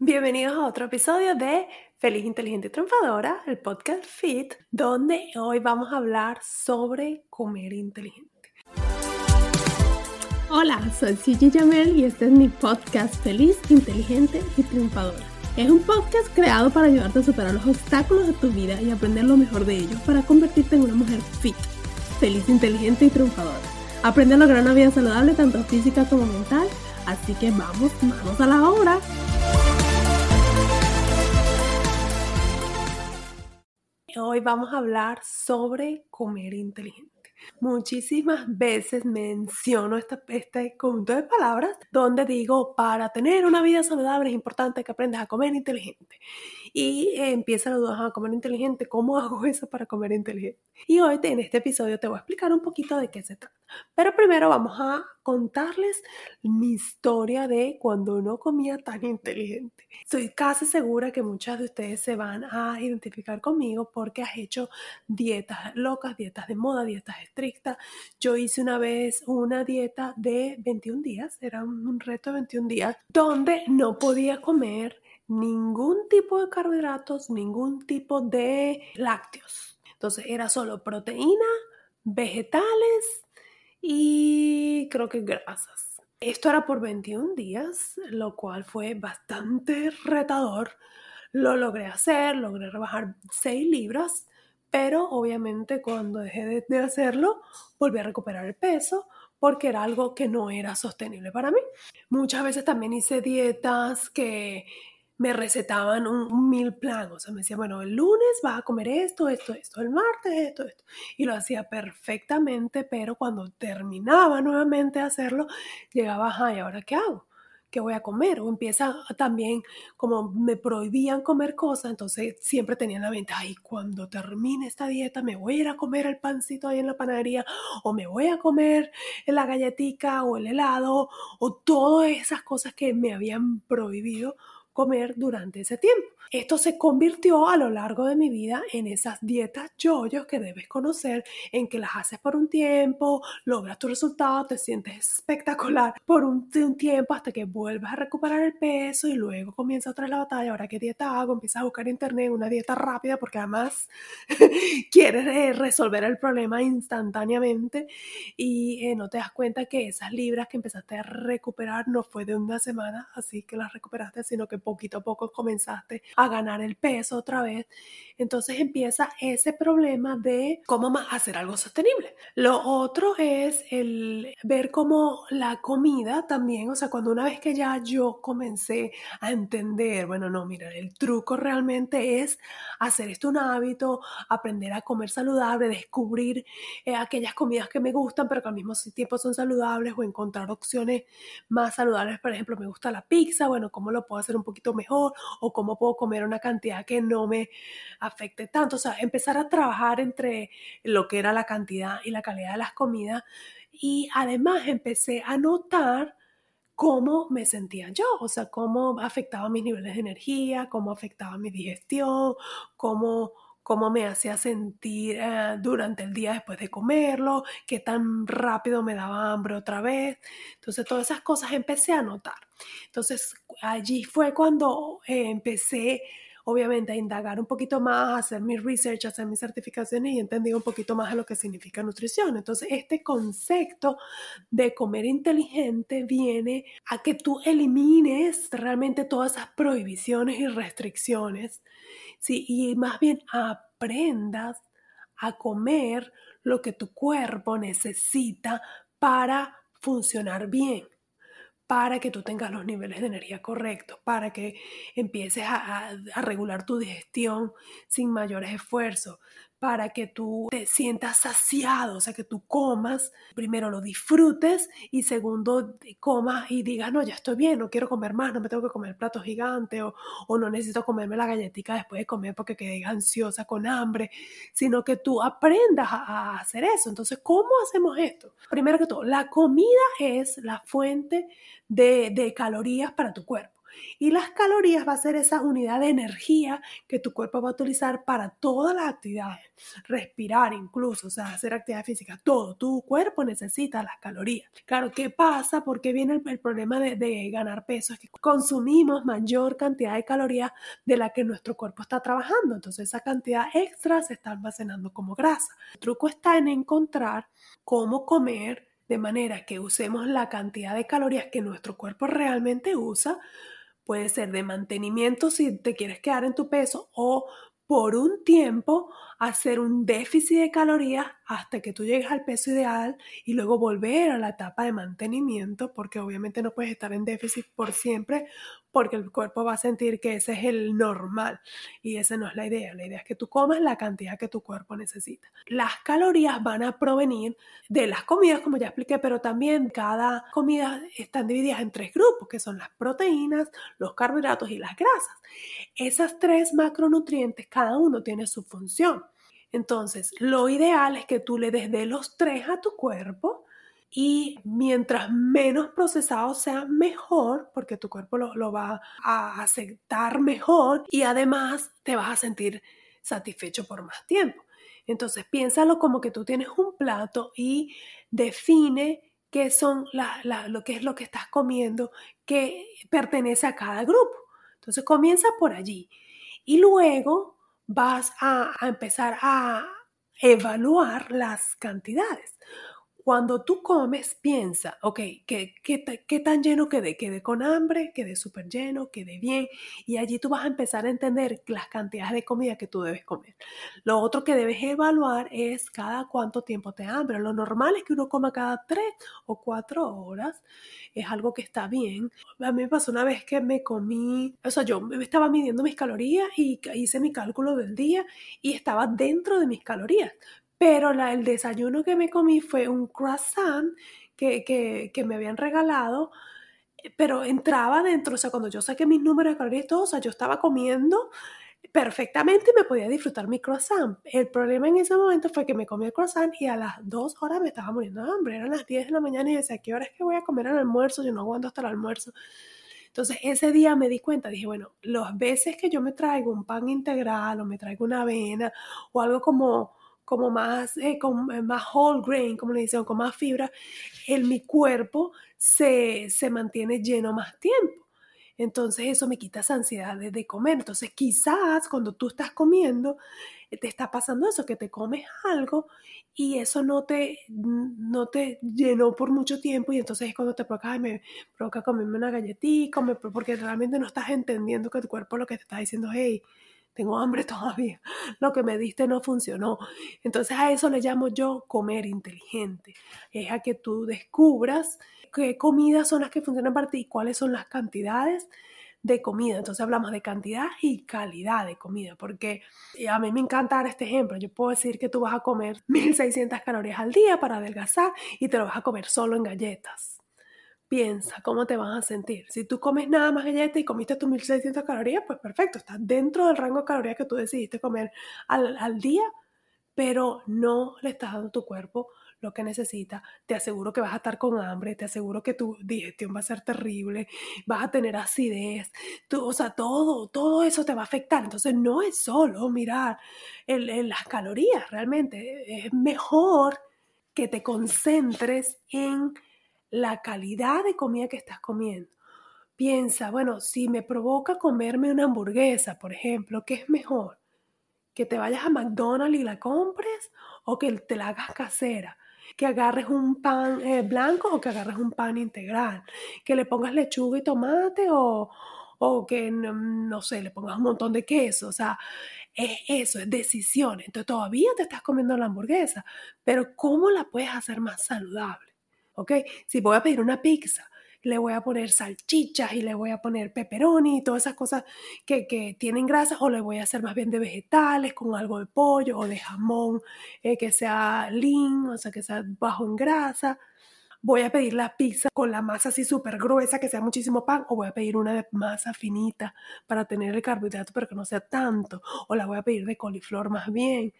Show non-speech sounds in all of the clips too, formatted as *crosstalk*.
Bienvenidos a otro episodio de Feliz, Inteligente y Triunfadora, el podcast Fit, donde hoy vamos a hablar sobre comer inteligente. Hola, soy Gigi Jamel y este es mi podcast Feliz, Inteligente y Triunfadora. Es un podcast creado para ayudarte a superar los obstáculos de tu vida y aprender lo mejor de ellos para convertirte en una mujer fit, feliz, inteligente y triunfadora. Aprende a lograr una vida saludable tanto física como mental, así que vamos, vamos a la obra. Vamos a hablar sobre comer inteligente. Muchísimas veces menciono este, este conjunto de palabras donde digo, para tener una vida saludable es importante que aprendas a comer inteligente. Y empieza la duda, a comer inteligente, ¿cómo hago eso para comer inteligente? Y hoy en este episodio te voy a explicar un poquito de qué se trata. Pero primero vamos a contarles mi historia de cuando no comía tan inteligente. Estoy casi segura que muchas de ustedes se van a identificar conmigo porque has hecho dietas locas, dietas de moda, dietas estrictas. Yo hice una vez una dieta de 21 días, era un reto de 21 días, donde no podía comer ningún tipo de carbohidratos, ningún tipo de lácteos. Entonces era solo proteína, vegetales y creo que grasas. Esto era por 21 días, lo cual fue bastante retador. Lo logré hacer, logré rebajar 6 libras, pero obviamente cuando dejé de, hacerlo, volví a recuperar el peso porque era algo que no era sostenible para mí. Muchas veces también hice dietas que me recetaban un, mil plan, o sea, me decía, bueno, el lunes vas a comer esto, esto, esto, el martes esto, esto, y lo hacía perfectamente, pero cuando terminaba nuevamente de hacerlo, llegaba, ay, ¿ahora qué hago? ¿Qué voy a comer? O empieza también, como me prohibían comer cosas, entonces siempre tenía en la mente, ay, cuando termine esta dieta me voy a ir a comer el pancito ahí en la panadería, o me voy a comer la galletica o el helado, o todas esas cosas que me habían prohibido comer durante ese tiempo. Esto se convirtió a lo largo de mi vida en esas dietas yoyos que debes conocer, en que las haces por un tiempo, logras tu resultado, te sientes espectacular por un, tiempo hasta que vuelvas a recuperar el peso y luego comienza otra vez la batalla. Ahora, ¿qué dieta hago? Empiezas a buscar en internet una dieta rápida porque además *laughs* quieres eh, resolver el problema instantáneamente y eh, no te das cuenta que esas libras que empezaste a recuperar no fue de una semana, así que las recuperaste, sino que poquito a poco comenzaste a ganar el peso otra vez. Entonces empieza ese problema de cómo hacer algo sostenible. Lo otro es el ver cómo la comida también, o sea, cuando una vez que ya yo comencé a entender, bueno, no, mira, el truco realmente es hacer esto un hábito, aprender a comer saludable, descubrir eh, aquellas comidas que me gustan, pero que al mismo tiempo son saludables o encontrar opciones más saludables. Por ejemplo, me gusta la pizza, bueno, ¿cómo lo puedo hacer un poquito mejor? O cómo puedo comer una cantidad que no me afecte tanto. O sea, empezar a trabajar entre lo que era la cantidad y la calidad de las comidas. Y además empecé a notar cómo me sentía yo, o sea, cómo afectaba mis niveles de energía, cómo afectaba mi digestión, cómo, cómo me hacía sentir eh, durante el día después de comerlo, qué tan rápido me daba hambre otra vez. Entonces, todas esas cosas empecé a notar. Entonces, allí fue cuando eh, empecé obviamente a indagar un poquito más, a hacer mi research, a hacer mis certificaciones y entendí un poquito más de lo que significa nutrición. Entonces, este concepto de comer inteligente viene a que tú elimines realmente todas esas prohibiciones y restricciones, ¿sí? y más bien aprendas a comer lo que tu cuerpo necesita para funcionar bien para que tú tengas los niveles de energía correctos, para que empieces a, regular tu digestión sin mayores esfuerzos, para que tú te sientas saciado, o sea, que tú comas, primero lo disfrutes y segundo comas y digas, no, ya estoy bien, no quiero comer más, no me tengo que comer plato gigante o, no necesito comerme la galletita después de comer porque quedé ansiosa con hambre, sino que tú aprendas a, hacer eso. Entonces, ¿cómo hacemos esto? Primero que todo, la comida es la fuente de calorías para tu cuerpo. Y las calorías va a ser esa unidad de energía que tu cuerpo va a utilizar para todas las actividades. Respirar incluso, o sea, hacer actividad física, todo. Tu cuerpo necesita las calorías. Claro, ¿qué pasa? Porque viene el, problema de, de, ganar peso. Es que consumimos mayor cantidad de calorías de la que nuestro cuerpo está trabajando. Entonces esa cantidad extra se está almacenando como grasa. El truco está en encontrar cómo comer de manera que usemos la cantidad de calorías que nuestro cuerpo realmente usa puede ser de mantenimiento si te quieres quedar en tu peso o por un tiempo hacer un déficit de calorías hasta que tú llegues al peso ideal y luego volver a la etapa de mantenimiento, porque obviamente no puedes estar en déficit por siempre, porque el cuerpo va a sentir que ese es el normal y esa no es la idea. La idea es que tú comas la cantidad que tu cuerpo necesita. Las calorías van a provenir de las comidas, como ya expliqué, pero también cada comida están divididas en tres grupos, que son las proteínas, los carbohidratos y las grasas. Esas tres macronutrientes, cada uno tiene su función. Entonces, lo ideal es que tú le des de los tres a tu cuerpo y mientras menos procesado sea mejor, porque tu cuerpo lo, va a aceptar mejor y además te vas a sentir satisfecho por más tiempo. Entonces, piénsalo como que tú tienes un plato y define qué son lo que es lo que estás comiendo que pertenece a cada grupo. Entonces, comienza por allí y luego vas a, empezar a evaluar las cantidades. Cuando tú comes, piensa, ok, ¿qué, qué, tan lleno quedé? ¿Quedé con hambre? ¿Quedé súper lleno? ¿Quedé bien? Y allí tú vas a empezar a entender las cantidades de comida que tú debes comer. Lo otro que debes evaluar es cada cuánto tiempo te hambre. Lo normal es que uno coma cada tres o cuatro horas. Es algo que está bien. A mí me pasó una vez que me comí, o sea, yo me estaba midiendo mis calorías y hice mi cálculo del día y estaba dentro de mis calorías pero el desayuno que me comí fue un croissant que, que, me habían regalado, pero entraba dentro, o sea, cuando yo saqué mis números de calorías y todo, o sea, yo estaba comiendo perfectamente y me podía disfrutar mi croissant. El problema en ese momento fue que me comí el croissant y a las dos horas me estaba muriendo de hambre. Eran las 10 de la mañana y decía, ¿qué hora es que voy a comer al almuerzo? Yo no aguanto hasta el almuerzo. Entonces ese día me di cuenta, dije, bueno, las veces que yo me traigo un pan integral o me traigo una avena o algo como como más, eh, con, eh, más whole grain, como le dicen, con más fibra, en mi cuerpo se, se mantiene lleno más tiempo. Entonces eso me quita esa ansiedad de, comer. Entonces quizás cuando tú estás comiendo, eh, te está pasando eso, que te comes algo y eso no te, no te llenó por mucho tiempo y entonces es cuando te provoca, me provoca comerme una galletita, porque realmente no estás entendiendo que tu cuerpo lo que te está diciendo, hey, tengo hambre *laughs* todavía, lo que me diste no funcionó. Entonces a eso le llamo yo comer inteligente. Es a que tú descubras qué comidas son las que funcionan para ti y cuáles son las cantidades de comida. Entonces hablamos de cantidad y calidad de comida, porque a mí me encanta dar este ejemplo. Yo puedo decir que tú vas a comer 1600 calorías al día para adelgazar y te lo vas a comer solo en galletas piensa cómo te vas a sentir. Si tú comes nada más galletas y comiste tus 1600 calorías, pues perfecto, estás dentro del rango de calorías que tú decidiste comer al, día, pero no le estás dando a tu cuerpo lo que necesita. Te aseguro que vas a estar con hambre, te aseguro que tu digestión va a ser terrible, vas a tener acidez, tú, o sea, todo, todo eso te va a afectar. Entonces no es solo mirar las calorías, realmente es mejor que te concentres en la calidad de comida que estás comiendo. Piensa, bueno, si me provoca comerme una hamburguesa, por ejemplo, ¿qué es mejor? ¿Que te vayas a McDonald's y la compres o que te la hagas casera? que agarres un pan eh, blanco o que agarres un pan integral, que le pongas lechuga y tomate o, o que, no, sé, le pongas un montón de queso, o sea, es eso, es decisión. Entonces todavía te estás comiendo la hamburguesa, pero ¿cómo la puedes hacer más saludable? ¿Ok? Si voy a pedir una pizza, le voy a poner salchichas y le voy a poner pepperoni y todas esas cosas que, que tienen grasas o le voy a hacer más bien de vegetales con algo de pollo o de jamón eh, que sea lean, o sea, que sea bajo en grasa. Voy a pedir la pizza con la masa así súper gruesa, que sea muchísimo pan, o voy a pedir una masa finita para tener el carbohidrato, pero que no sea tanto, o la voy a pedir de coliflor más bien.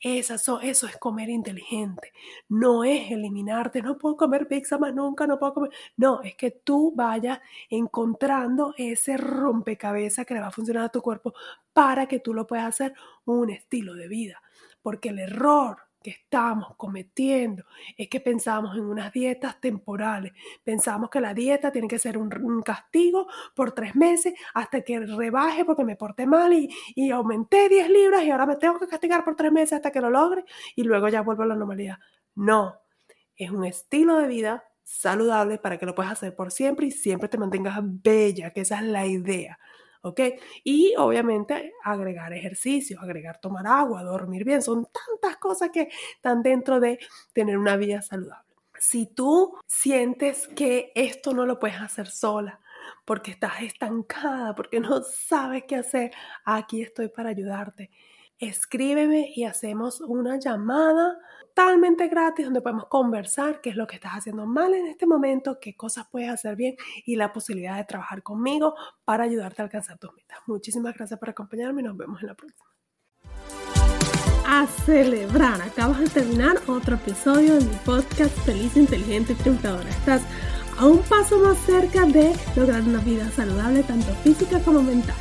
Eso, eso es comer inteligente. No es eliminarte, no puedo comer pizza más nunca, no puedo comer. No, es que tú vayas encontrando ese rompecabezas que le va a funcionar a tu cuerpo para que tú lo puedas hacer un estilo de vida. Porque el error que estamos cometiendo es que pensamos en unas dietas temporales. Pensamos que la dieta tiene que ser un, castigo por tres meses hasta que rebaje porque me porté mal y, y, aumenté 10 libras y ahora me tengo que castigar por tres meses hasta que lo logre y luego ya vuelvo a la normalidad. No, es un estilo de vida saludable para que lo puedas hacer por siempre y siempre te mantengas bella, que esa es la idea. ¿Ok? Y obviamente agregar ejercicio, agregar tomar agua, dormir bien, son tantas cosas que están dentro de tener una vida saludable. Si tú sientes que esto no lo puedes hacer sola, porque estás estancada, porque no sabes qué hacer, aquí estoy para ayudarte escríbeme y hacemos una llamada totalmente gratis donde podemos conversar qué es lo que estás haciendo mal en este momento, qué cosas puedes hacer bien y la posibilidad de trabajar conmigo para ayudarte a alcanzar tus metas. Muchísimas gracias por acompañarme y nos vemos en la próxima. A celebrar, acabas de terminar otro episodio de mi podcast Feliz, Inteligente y Triunfadora. Estás a un paso más cerca de lograr una vida saludable tanto física como mental.